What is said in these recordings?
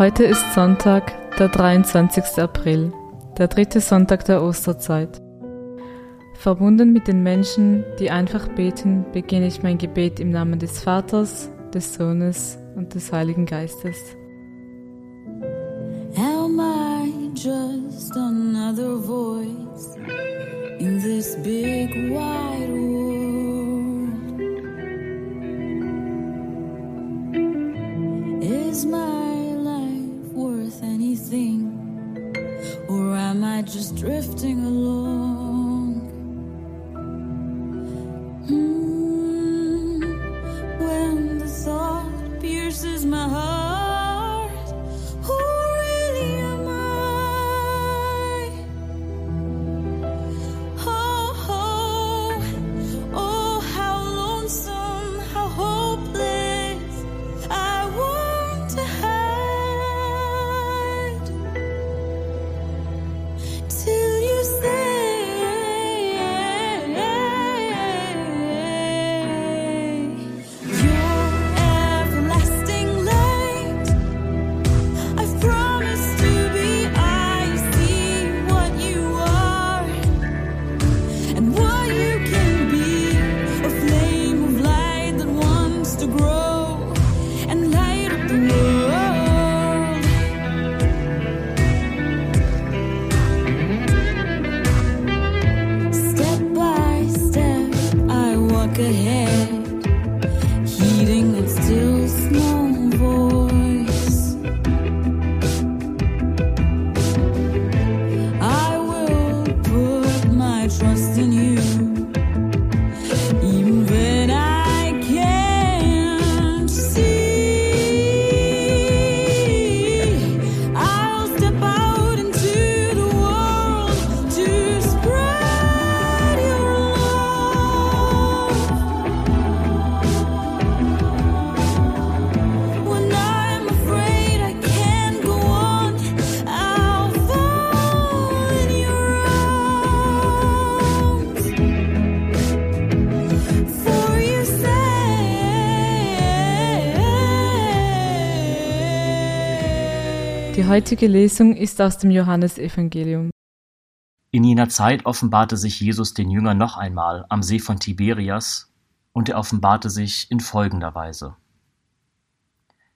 Heute ist Sonntag, der 23. April, der dritte Sonntag der Osterzeit. Verbunden mit den Menschen, die einfach beten, beginne ich mein Gebet im Namen des Vaters, des Sohnes und des Heiligen Geistes. Am I just another voice in this big heutige Lesung ist aus dem Johannesevangelium. In jener Zeit offenbarte sich Jesus den Jüngern noch einmal am See von Tiberias, und er offenbarte sich in folgender Weise.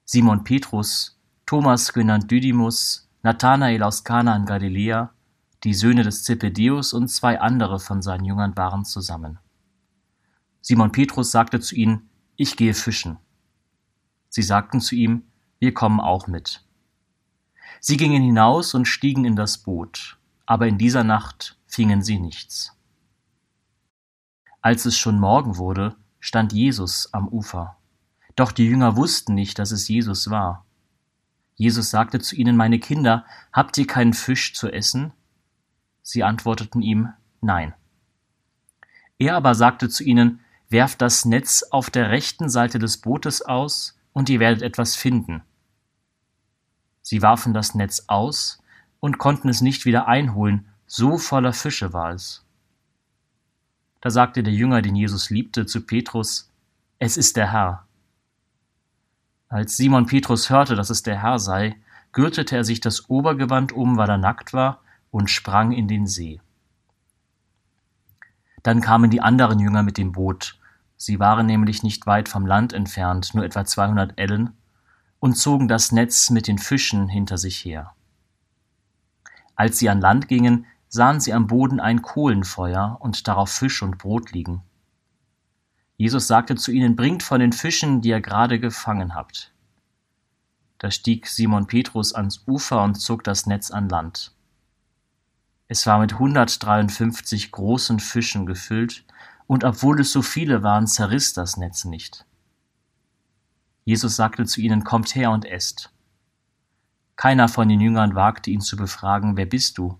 Simon Petrus, Thomas genannt Didymus, Nathanael aus Kana in Galiläa, die Söhne des Zebedeus und zwei andere von seinen Jüngern waren zusammen. Simon Petrus sagte zu ihnen, ich gehe fischen. Sie sagten zu ihm, wir kommen auch mit. Sie gingen hinaus und stiegen in das Boot, aber in dieser Nacht fingen sie nichts. Als es schon Morgen wurde, stand Jesus am Ufer. Doch die Jünger wussten nicht, dass es Jesus war. Jesus sagte zu ihnen, meine Kinder, habt ihr keinen Fisch zu essen? Sie antworteten ihm, nein. Er aber sagte zu ihnen, werft das Netz auf der rechten Seite des Bootes aus, und ihr werdet etwas finden. Sie warfen das Netz aus und konnten es nicht wieder einholen, so voller Fische war es. Da sagte der Jünger, den Jesus liebte, zu Petrus, es ist der Herr. Als Simon Petrus hörte, dass es der Herr sei, gürtete er sich das Obergewand um, weil er nackt war, und sprang in den See. Dann kamen die anderen Jünger mit dem Boot, sie waren nämlich nicht weit vom Land entfernt, nur etwa 200 Ellen, und zogen das Netz mit den Fischen hinter sich her. Als sie an Land gingen, sahen sie am Boden ein Kohlenfeuer und darauf Fisch und Brot liegen. Jesus sagte zu ihnen, bringt von den Fischen, die ihr gerade gefangen habt. Da stieg Simon Petrus ans Ufer und zog das Netz an Land. Es war mit 153 großen Fischen gefüllt, und obwohl es so viele waren, zerriss das Netz nicht. Jesus sagte zu ihnen, kommt her und esst. Keiner von den Jüngern wagte ihn zu befragen, wer bist du?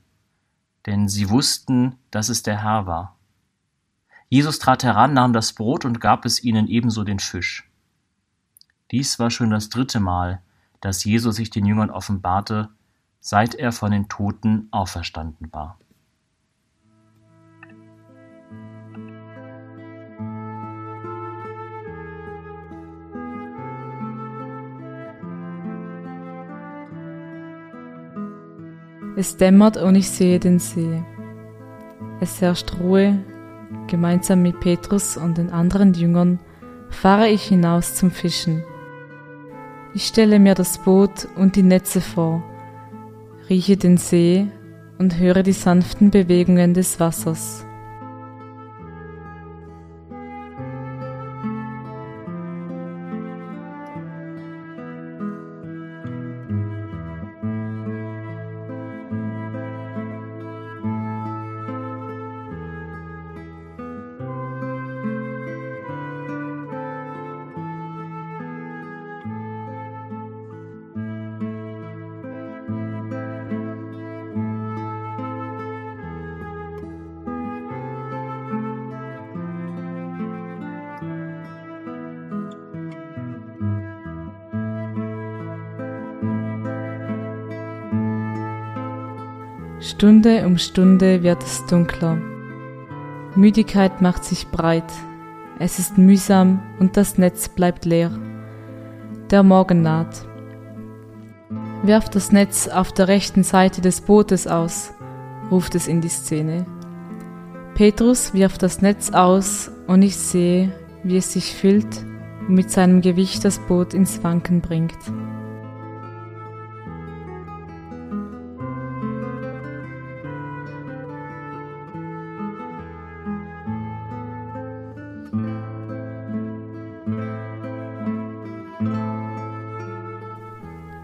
Denn sie wussten, dass es der Herr war. Jesus trat heran, nahm das Brot und gab es ihnen ebenso den Fisch. Dies war schon das dritte Mal, dass Jesus sich den Jüngern offenbarte, seit er von den Toten auferstanden war. Es dämmert und ich sehe den See. Es herrscht Ruhe. Gemeinsam mit Petrus und den anderen Jüngern fahre ich hinaus zum Fischen. Ich stelle mir das Boot und die Netze vor, rieche den See und höre die sanften Bewegungen des Wassers. Stunde um Stunde wird es dunkler. Müdigkeit macht sich breit. Es ist mühsam und das Netz bleibt leer. Der Morgen naht. Werf das Netz auf der rechten Seite des Bootes aus, ruft es in die Szene. Petrus wirft das Netz aus und ich sehe, wie es sich füllt und mit seinem Gewicht das Boot ins Wanken bringt.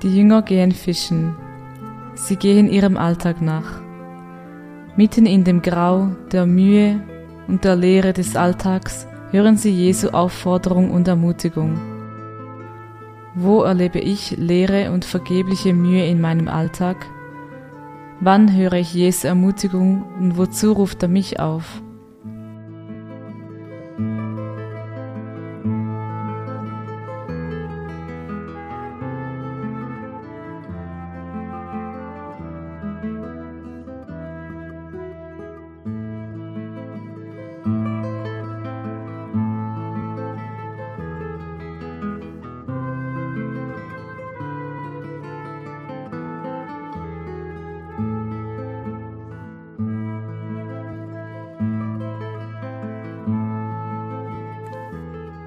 Die Jünger gehen fischen. Sie gehen ihrem Alltag nach. Mitten in dem Grau, der Mühe und der Leere des Alltags hören sie Jesu Aufforderung und Ermutigung. Wo erlebe ich leere und vergebliche Mühe in meinem Alltag? Wann höre ich Jesu Ermutigung und wozu ruft er mich auf?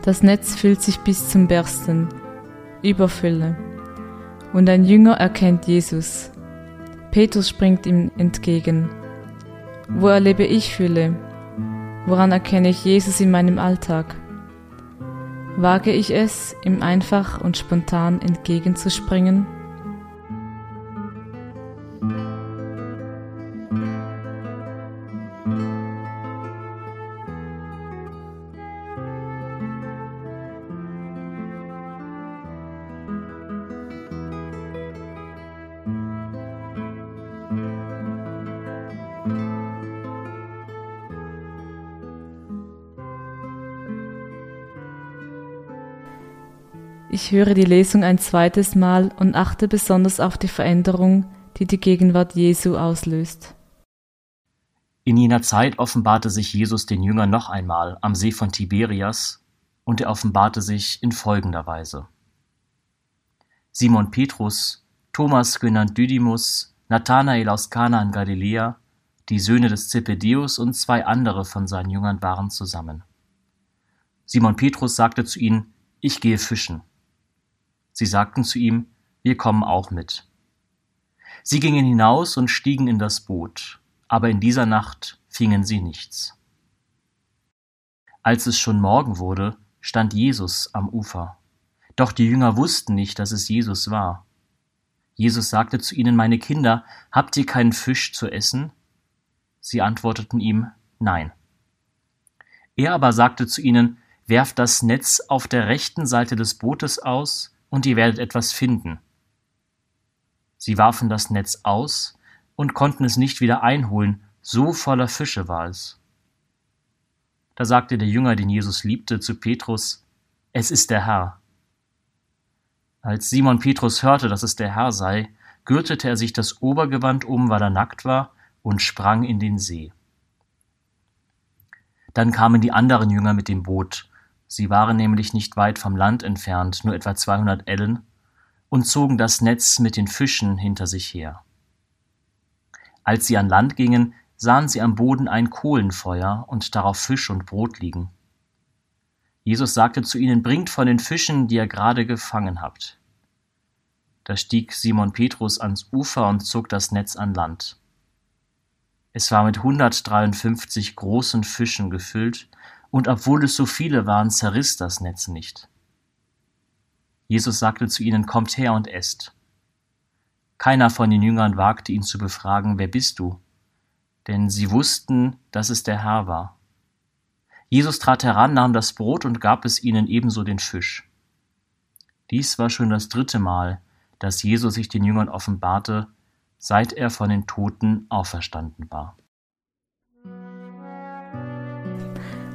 Das Netz füllt sich bis zum Bersten, Überfülle. Und ein Jünger erkennt Jesus. Petrus springt ihm entgegen. Wo erlebe ich Fülle? Woran erkenne ich Jesus in meinem Alltag? Wage ich es, ihm einfach und spontan entgegenzuspringen? Ich höre die Lesung ein zweites Mal und achte besonders auf die Veränderung, die die Gegenwart Jesu auslöst. In jener Zeit offenbarte sich Jesus den Jüngern noch einmal am See von Tiberias, und er offenbarte sich in folgender Weise. Simon Petrus, Thomas genannt Didymus, Nathanael aus Kana in Galiläa, die Söhne des Zebedeus und zwei andere von seinen Jüngern waren zusammen. Simon Petrus sagte zu ihnen, ich gehe fischen. Sie sagten zu ihm, wir kommen auch mit. Sie gingen hinaus und stiegen in das Boot, aber in dieser Nacht fingen sie nichts. Als es schon Morgen wurde, stand Jesus am Ufer. Doch die Jünger wussten nicht, dass es Jesus war. Jesus sagte zu ihnen, meine Kinder, habt ihr keinen Fisch zu essen? Sie antworteten ihm, nein. Er aber sagte zu ihnen, werft das Netz auf der rechten Seite des Bootes aus, und ihr werdet etwas finden. Sie warfen das Netz aus und konnten es nicht wieder einholen, so voller Fische war es. Da sagte der Jünger, den Jesus liebte, zu Petrus, es ist der Herr. Als Simon Petrus hörte, dass es der Herr sei, gürtete er sich das Obergewand um, weil er nackt war, und sprang in den See. Dann kamen die anderen Jünger mit dem Boot, sie waren nämlich nicht weit vom Land entfernt, nur etwa 200 Ellen, und zogen das Netz mit den Fischen hinter sich her. Als sie an Land gingen, sahen sie am Boden ein Kohlenfeuer und darauf Fisch und Brot liegen. Jesus sagte zu ihnen, bringt von den Fischen, die ihr gerade gefangen habt. Da stieg Simon Petrus ans Ufer und zog das Netz an Land. Es war mit 153 großen Fischen gefüllt, und obwohl es so viele waren, zerriss das Netz nicht. Jesus sagte zu ihnen, Kommt her und esst. Keiner von den Jüngern wagte ihn zu befragen, Wer bist du? Denn sie wussten, dass es der Herr war. Jesus trat heran, nahm das Brot und gab es ihnen ebenso den Fisch. Dies war schon das dritte Mal, dass Jesus sich den Jüngern offenbarte, seit er von den Toten auferstanden war.